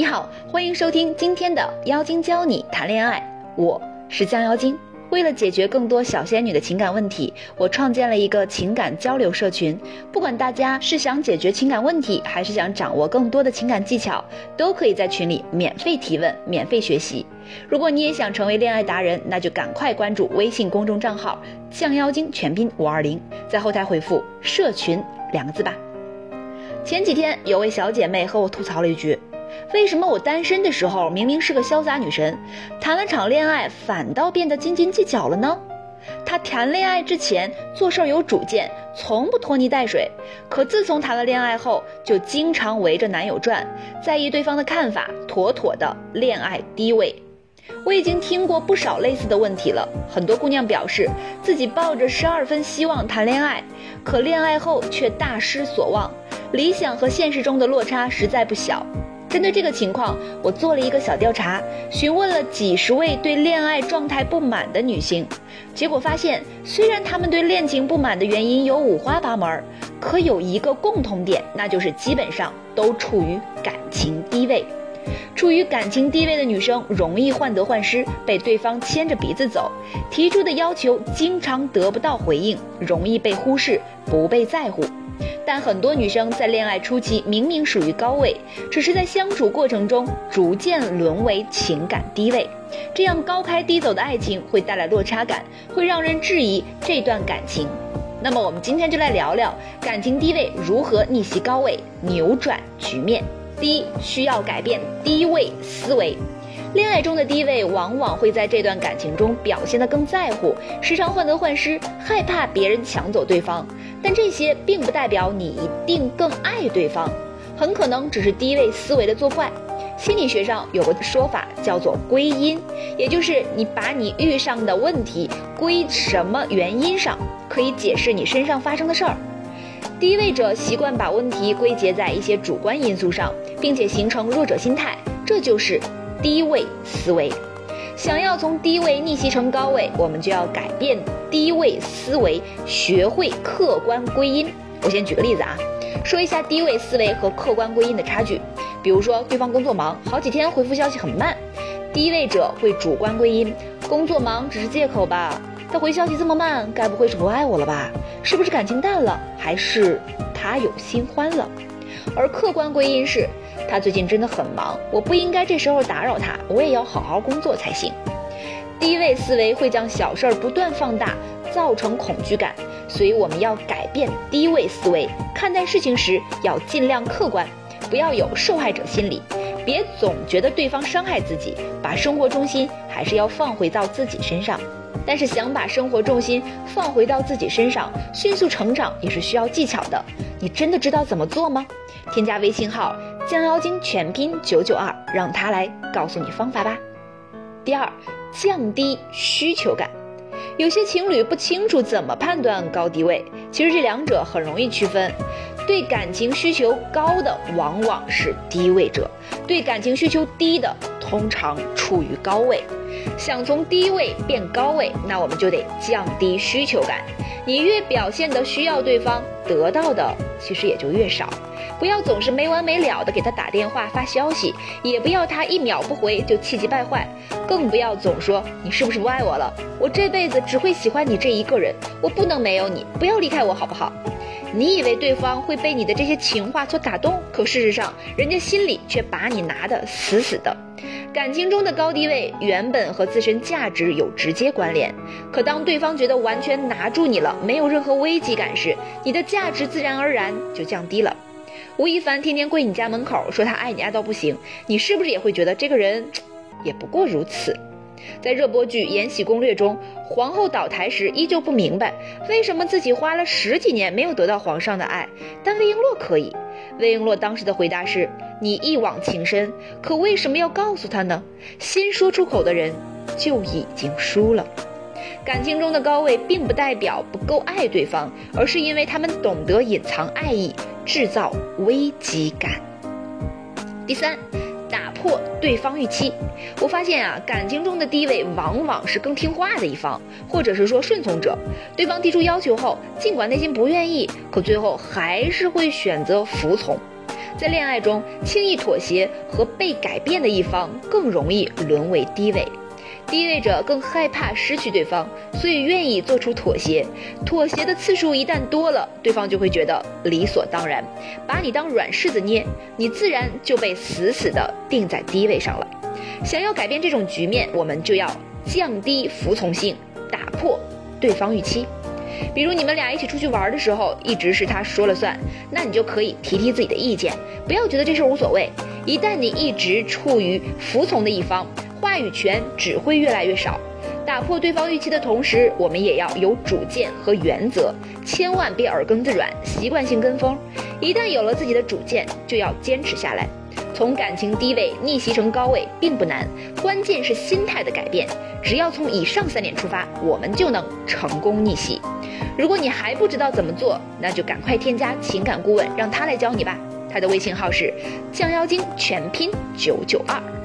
你好，欢迎收听今天的妖精教你谈恋爱，我是江妖精。为了解决更多小仙女的情感问题，我创建了一个情感交流社群。不管大家是想解决情感问题，还是想掌握更多的情感技巧，都可以在群里免费提问、免费学习。如果你也想成为恋爱达人，那就赶快关注微信公众账号“降妖精全拼五二零”，在后台回复“社群”两个字吧。前几天有位小姐妹和我吐槽了一句。为什么我单身的时候明明是个潇洒女神，谈了场恋爱反倒变得斤斤计较了呢？她谈恋爱之前做事儿有主见，从不拖泥带水，可自从谈了恋爱后，就经常围着男友转，在意对方的看法，妥妥的恋爱低位。我已经听过不少类似的问题了，很多姑娘表示自己抱着十二分希望谈恋爱，可恋爱后却大失所望，理想和现实中的落差实在不小。针对这个情况，我做了一个小调查，询问了几十位对恋爱状态不满的女性，结果发现，虽然她们对恋情不满的原因有五花八门，可有一个共同点，那就是基本上都处于感情低位。处于感情低位的女生容易患得患失，被对方牵着鼻子走，提出的要求经常得不到回应，容易被忽视，不被在乎。但很多女生在恋爱初期明明属于高位，只是在相处过程中逐渐沦为情感低位。这样高开低走的爱情会带来落差感，会让人质疑这段感情。那么我们今天就来聊聊感情低位如何逆袭高位，扭转局面。第一，需要改变低位思维。恋爱中的低位往往会在这段感情中表现得更在乎，时常患得患失，害怕别人抢走对方。但这些并不代表你一定更爱对方，很可能只是低位思维的作怪。心理学上有个说法叫做归因，也就是你把你遇上的问题归什么原因上，可以解释你身上发生的事儿。低位者习惯把问题归结在一些主观因素上，并且形成弱者心态，这就是低位思维。想要从低位逆袭成高位，我们就要改变低位思维，学会客观归因。我先举个例子啊，说一下低位思维和客观归因的差距。比如说，对方工作忙，好几天回复消息很慢，低位者会主观归因，工作忙只是借口吧？他回消息这么慢，该不会是不爱我了吧？是不是感情淡了？还是他有新欢了？而客观归因是。他最近真的很忙，我不应该这时候打扰他，我也要好好工作才行。低位思维会将小事儿不断放大，造成恐惧感，所以我们要改变低位思维，看待事情时要尽量客观，不要有受害者心理，别总觉得对方伤害自己，把生活重心还是要放回到自己身上。但是想把生活重心放回到自己身上，迅速成长也是需要技巧的。你真的知道怎么做吗？添加微信号。降妖精全拼九九二，让他来告诉你方法吧。第二，降低需求感。有些情侣不清楚怎么判断高低位，其实这两者很容易区分。对感情需求高的往往是低位者，对感情需求低的通常处于高位。想从低位变高位，那我们就得降低需求感。你越表现的需要对方，得到的其实也就越少。不要总是没完没了的给他打电话发消息，也不要他一秒不回就气急败坏，更不要总说你是不是不爱我了？我这辈子只会喜欢你这一个人，我不能没有你，不要离开我好不好？你以为对方会被你的这些情话所打动，可事实上，人家心里却把你拿得死死的。感情中的高低位原本和自身价值有直接关联，可当对方觉得完全拿住你了，没有任何危机感时，你的价值自然而然就降低了。吴亦凡天天跪你家门口，说他爱你爱到不行，你是不是也会觉得这个人也不过如此？在热播剧《延禧攻略》中，皇后倒台时依旧不明白为什么自己花了十几年没有得到皇上的爱，但魏璎珞可以。魏璎珞当时的回答是：“你一往情深，可为什么要告诉他呢？先说出口的人就已经输了。”感情中的高位并不代表不够爱对方，而是因为他们懂得隐藏爱意。制造危机感。第三，破对方预期。我发现啊，感情中的低位往往是更听话的一方，或者是说顺从者。对方提出要求后，尽管内心不愿意，可最后还是会选择服从。在恋爱中，轻易妥协和被改变的一方更容易沦为低位。低位者更害怕失去对方，所以愿意做出妥协。妥协的次数一旦多了，对方就会觉得理所当然，把你当软柿子捏，你自然就被死死地定在低位上了。想要改变这种局面，我们就要降低服从性，打破对方预期。比如你们俩一起出去玩的时候，一直是他说了算，那你就可以提提自己的意见，不要觉得这事无所谓。一旦你一直处于服从的一方，话语权只会越来越少。打破对方预期的同时，我们也要有主见和原则，千万别耳根子软，习惯性跟风。一旦有了自己的主见，就要坚持下来。从感情低位逆袭成高位并不难，关键是心态的改变。只要从以上三点出发，我们就能成功逆袭。如果你还不知道怎么做，那就赶快添加情感顾问，让他来教你吧。他的微信号是降妖精全拼九九二。